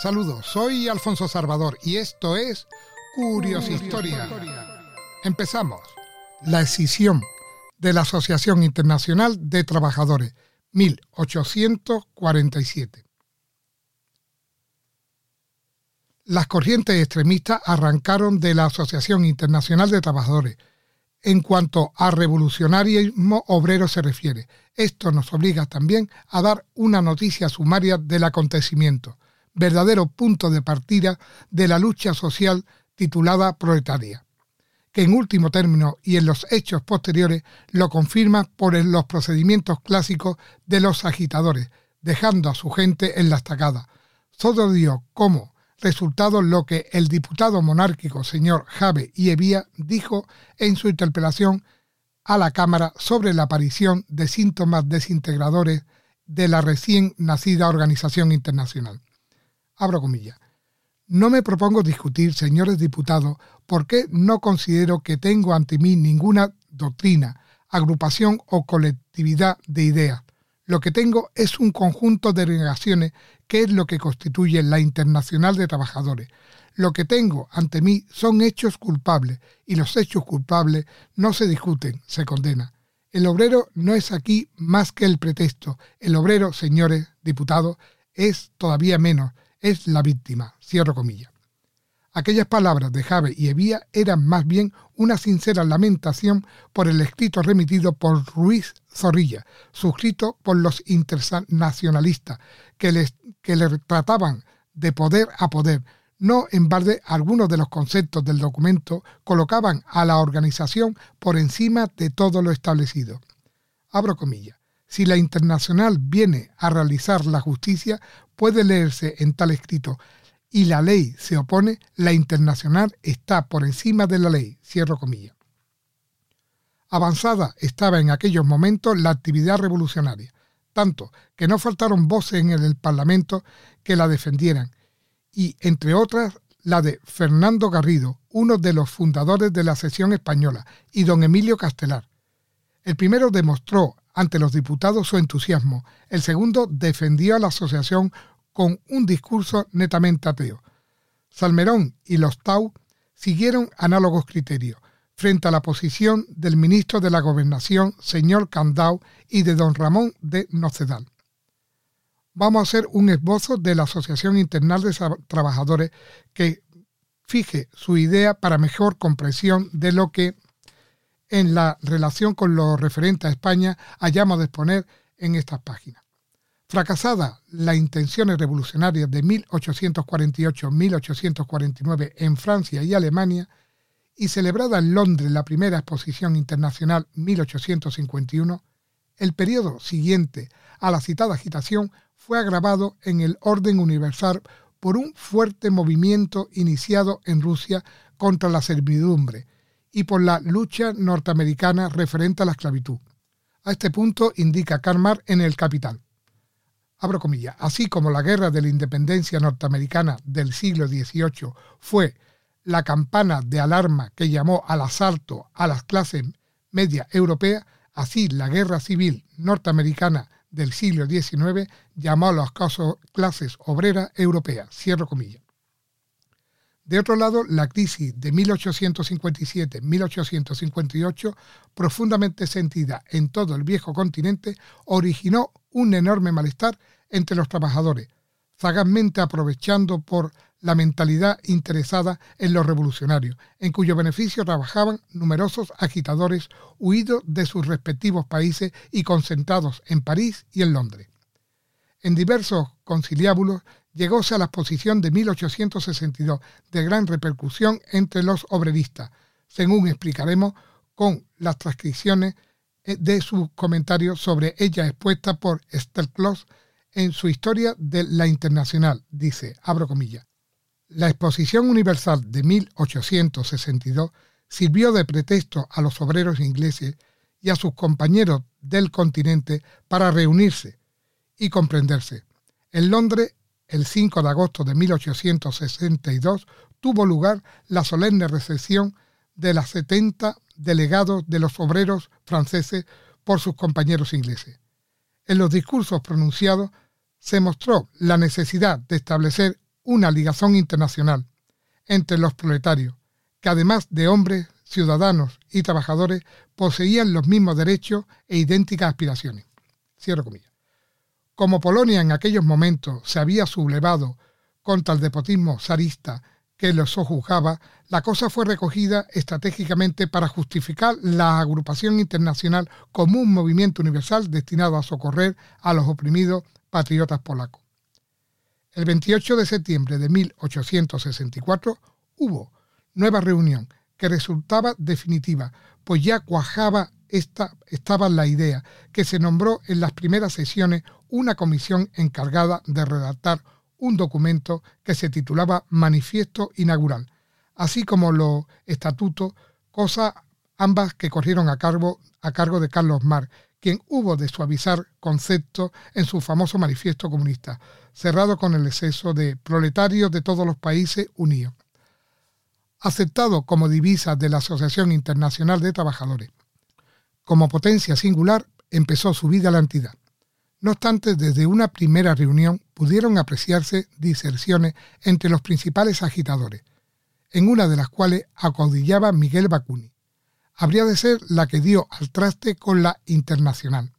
Saludos, soy Alfonso Salvador y esto es Curios Historia. Empezamos. La escisión de la Asociación Internacional de Trabajadores, 1847. Las corrientes extremistas arrancaron de la Asociación Internacional de Trabajadores. En cuanto a revolucionarismo obrero se refiere, esto nos obliga también a dar una noticia sumaria del acontecimiento verdadero punto de partida de la lucha social titulada proletaria, que en último término y en los hechos posteriores lo confirma por los procedimientos clásicos de los agitadores, dejando a su gente en la estacada. Todo dio como resultado lo que el diputado monárquico señor Jave y Evía dijo en su interpelación a la Cámara sobre la aparición de síntomas desintegradores de la recién nacida organización internacional abro comillas. No me propongo discutir, señores diputados, por qué no considero que tengo ante mí ninguna doctrina, agrupación o colectividad de ideas. Lo que tengo es un conjunto de negaciones que es lo que constituye la Internacional de Trabajadores. Lo que tengo ante mí son hechos culpables y los hechos culpables no se discuten, se condena. El obrero no es aquí más que el pretexto. El obrero, señores diputados, es todavía menos es la víctima. Cierro comillas. Aquellas palabras de Jave y Evía eran más bien una sincera lamentación por el escrito remitido por Ruiz Zorrilla, suscrito por los internacionalistas, que, que le trataban de poder a poder. No en balde algunos de los conceptos del documento colocaban a la organización por encima de todo lo establecido. Abro comillas. Si la internacional viene a realizar la justicia, puede leerse en tal escrito, y la ley se opone, la internacional está por encima de la ley. Cierro comillas. Avanzada estaba en aquellos momentos la actividad revolucionaria, tanto que no faltaron voces en el Parlamento que la defendieran, y entre otras la de Fernando Garrido, uno de los fundadores de la sección española, y don Emilio Castelar. El primero demostró ante los diputados su entusiasmo. El segundo defendió a la asociación con un discurso netamente ateo. Salmerón y los Tau siguieron análogos criterios frente a la posición del ministro de la Gobernación, señor Candau, y de don Ramón de Nocedal. Vamos a hacer un esbozo de la Asociación Internal de Trabajadores que fije su idea para mejor comprensión de lo que en la relación con lo referente a España hayamos de exponer en estas páginas. Fracasada las intenciones revolucionarias de 1848-1849 en Francia y Alemania, y celebrada en Londres la primera exposición internacional 1851, el periodo siguiente a la citada agitación fue agravado en el orden universal por un fuerte movimiento iniciado en Rusia contra la servidumbre, y por la lucha norteamericana referente a la esclavitud. A este punto indica Karl en El Capital. Abro comillas, así como la guerra de la independencia norteamericana del siglo XVIII fue la campana de alarma que llamó al asalto a las clases medias europeas, así la guerra civil norteamericana del siglo XIX llamó a las clases obreras europeas. Cierro comillas. De otro lado, la crisis de 1857-1858, profundamente sentida en todo el viejo continente, originó un enorme malestar entre los trabajadores, zagazmente aprovechando por la mentalidad interesada en los revolucionarios, en cuyo beneficio trabajaban numerosos agitadores huidos de sus respectivos países y concentrados en París y en Londres. En diversos conciliábulos llegóse a la exposición de 1862, de gran repercusión entre los obreristas, según explicaremos con las transcripciones eh, de sus comentarios sobre ella expuesta por Esther Kloss en su Historia de la Internacional dice, abro comillas, la Exposición Universal de 1862 sirvió de pretexto a los obreros ingleses y a sus compañeros del continente para reunirse y comprenderse. En Londres, el 5 de agosto de 1862, tuvo lugar la solemne recepción de las 70 delegados de los obreros franceses por sus compañeros ingleses. En los discursos pronunciados se mostró la necesidad de establecer una ligación internacional entre los proletarios, que además de hombres, ciudadanos y trabajadores, poseían los mismos derechos e idénticas aspiraciones. Cierro comillas. Como Polonia en aquellos momentos se había sublevado contra el despotismo zarista que los sojuzgaba, la cosa fue recogida estratégicamente para justificar la agrupación internacional como un movimiento universal destinado a socorrer a los oprimidos patriotas polacos. El 28 de septiembre de 1864 hubo nueva reunión que resultaba definitiva, pues ya cuajaba esta, estaba la idea que se nombró en las primeras sesiones una comisión encargada de redactar un documento que se titulaba Manifiesto Inaugural, así como los estatutos, cosas ambas que corrieron a cargo, a cargo de Carlos Mar, quien hubo de suavizar conceptos en su famoso manifiesto comunista, cerrado con el exceso de proletarios de todos los países unidos. Aceptado como divisa de la Asociación Internacional de Trabajadores. Como potencia singular, empezó su vida la entidad. No obstante, desde una primera reunión pudieron apreciarse diserciones entre los principales agitadores, en una de las cuales acaudillaba Miguel Bacuni, habría de ser la que dio al traste con la internacional.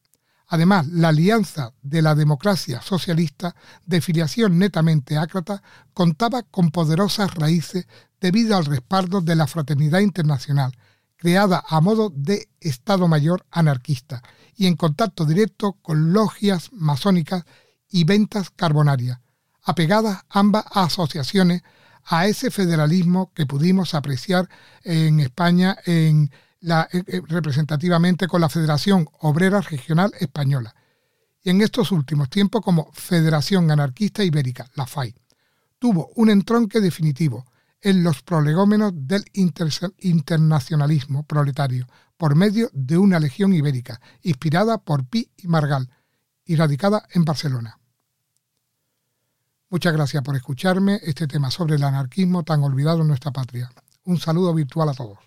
Además, la alianza de la democracia socialista, de filiación netamente ácrata, contaba con poderosas raíces debido al respaldo de la fraternidad internacional, creada a modo de Estado Mayor anarquista y en contacto directo con logias masónicas y ventas carbonarias, apegadas ambas asociaciones a ese federalismo que pudimos apreciar en España en la, eh, eh, representativamente con la Federación Obrera Regional Española y en estos últimos tiempos como Federación Anarquista Ibérica, la FAI. Tuvo un entronque definitivo en los prolegómenos del internacionalismo proletario por medio de una legión ibérica inspirada por Pi y Margal y radicada en Barcelona. Muchas gracias por escucharme este tema sobre el anarquismo tan olvidado en nuestra patria. Un saludo virtual a todos.